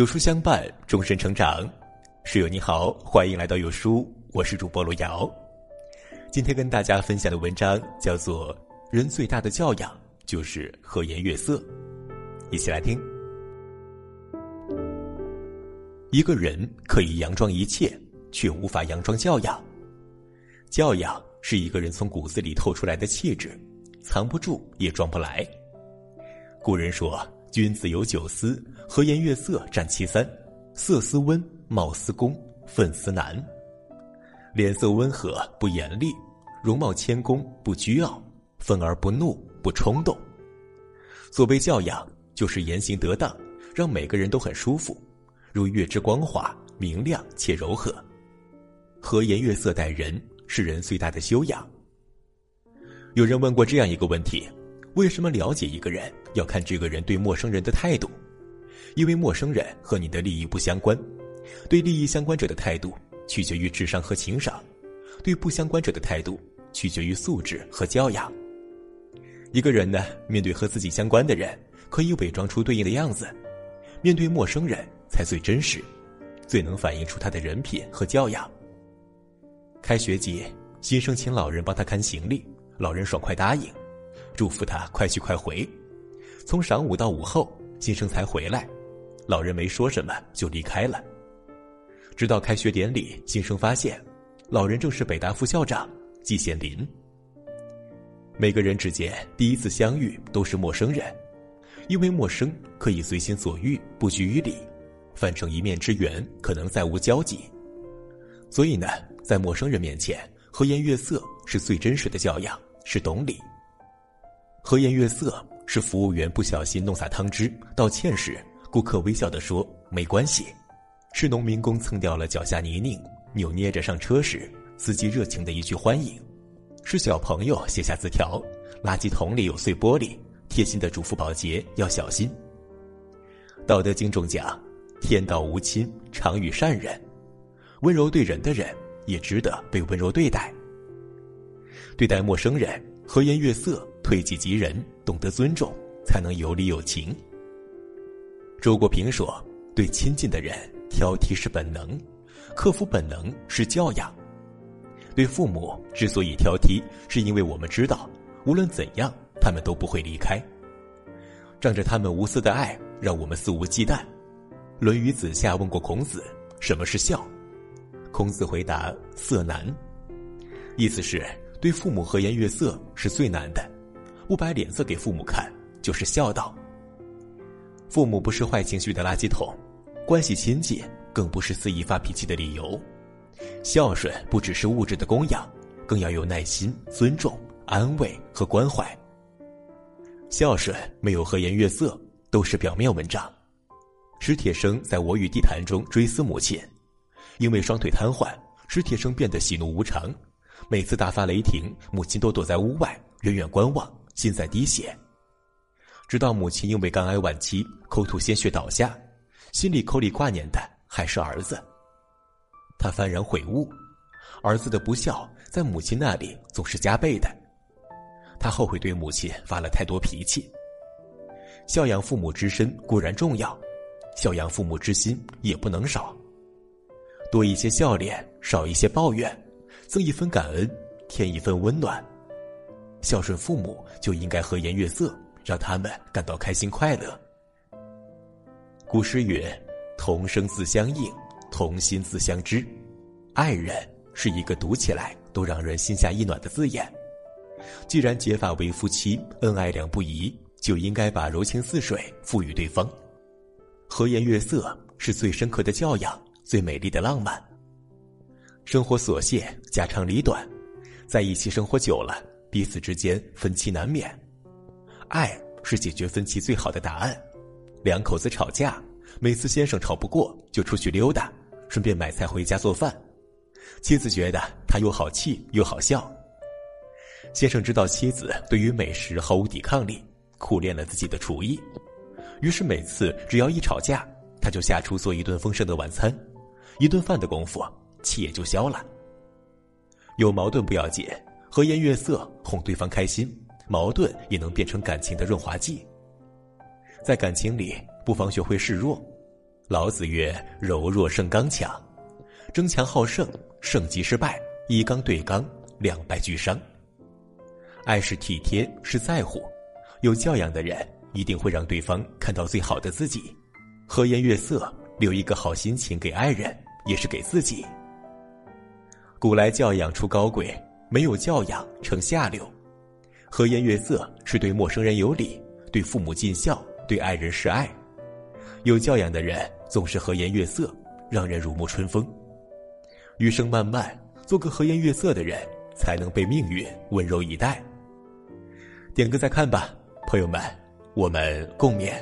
有书相伴，终身成长。室友你好，欢迎来到有书，我是主播罗瑶。今天跟大家分享的文章叫做《人最大的教养就是和颜悦色》，一起来听。一个人可以佯装一切，却无法佯装教养。教养是一个人从骨子里透出来的气质，藏不住也装不来。古人说。君子有九思：和颜悦色占其三，色思温，貌思恭，愤思难。脸色温和不严厉，容貌谦恭不倨傲，愤而不怒不冲动。所谓教养，就是言行得当，让每个人都很舒服，如月之光华，明亮且柔和。和颜悦色待人，是人最大的修养。有人问过这样一个问题。为什么了解一个人要看这个人对陌生人的态度？因为陌生人和你的利益不相关，对利益相关者的态度取决于智商和情商，对不相关者的态度取决于素质和教养。一个人呢，面对和自己相关的人，可以伪装出对应的样子；面对陌生人才最真实，最能反映出他的人品和教养。开学季，新生请老人帮他看行李，老人爽快答应。祝福他快去快回。从晌午到午后，新生才回来。老人没说什么就离开了。直到开学典礼，新生发现，老人正是北大副校长季羡林。每个人之间第一次相遇都是陌生人，因为陌生可以随心所欲，不拘于礼；反成一面之缘，可能再无交集。所以呢，在陌生人面前和颜悦色是最真实的教养，是懂礼。和颜悦色是服务员不小心弄洒汤汁，道歉时顾客微笑的说没关系；是农民工蹭掉了脚下泥泞，扭捏着上车时司机热情的一句欢迎；是小朋友写下字条，垃圾桶里有碎玻璃，贴心的嘱咐保洁要小心。道德经中讲：天道无亲，常与善人。温柔对人的人也值得被温柔对待。对待陌生人，和颜悦色。推己及人，懂得尊重，才能有礼有情。周国平说：“对亲近的人挑剔是本能，克服本能是教养。对父母之所以挑剔，是因为我们知道，无论怎样，他们都不会离开。仗着他们无私的爱，让我们肆无忌惮。”《论语》子夏问过孔子：“什么是孝？”孔子回答：“色难。”意思是对父母和颜悦色是最难的。不摆脸色给父母看，就是孝道。父母不是坏情绪的垃圾桶，关系亲近更不是肆意发脾气的理由。孝顺不只是物质的供养，更要有耐心、尊重、安慰和关怀。孝顺没有和颜悦色，都是表面文章。史铁生在我与地坛中追思母亲，因为双腿瘫痪，史铁生变得喜怒无常。每次大发雷霆，母亲都躲在屋外，远远观望。心在滴血，直到母亲因为肝癌晚期口吐鲜血倒下，心里口里挂念的还是儿子。他幡然悔悟，儿子的不孝在母亲那里总是加倍的。他后悔对母亲发了太多脾气。孝养父母之身固然重要，孝养父母之心也不能少。多一些笑脸，少一些抱怨，增一分感恩，添一份温暖。孝顺父母就应该和颜悦色，让他们感到开心快乐。古诗云：“同声自相应，同心自相知。”爱人是一个读起来都让人心下一暖的字眼。既然结发为夫妻，恩爱两不疑，就应该把柔情似水赋予对方。和颜悦色是最深刻的教养，最美丽的浪漫。生活琐屑，家长里短，在一起生活久了。彼此之间分歧难免，爱是解决分歧最好的答案。两口子吵架，每次先生吵不过就出去溜达，顺便买菜回家做饭。妻子觉得他又好气又好笑。先生知道妻子对于美食毫无抵抗力，苦练了自己的厨艺，于是每次只要一吵架，他就下厨做一顿丰盛的晚餐，一顿饭的功夫气也就消了。有矛盾不要紧。和颜悦色哄对方开心，矛盾也能变成感情的润滑剂。在感情里，不妨学会示弱，老子曰：“柔弱胜刚强，争强好胜，胜即失败；以刚对刚，两败俱伤。”爱是体贴，是在乎。有教养的人一定会让对方看到最好的自己。和颜悦色，留一个好心情给爱人，也是给自己。古来教养出高贵，没有教养成下流。和颜悦色是对陌生人有礼，对父母尽孝，对爱人示爱。有教养的人总是和颜悦色，让人如沐春风。余生漫漫，做个和颜悦色的人，才能被命运温柔以待。点个再看吧，朋友们，我们共勉。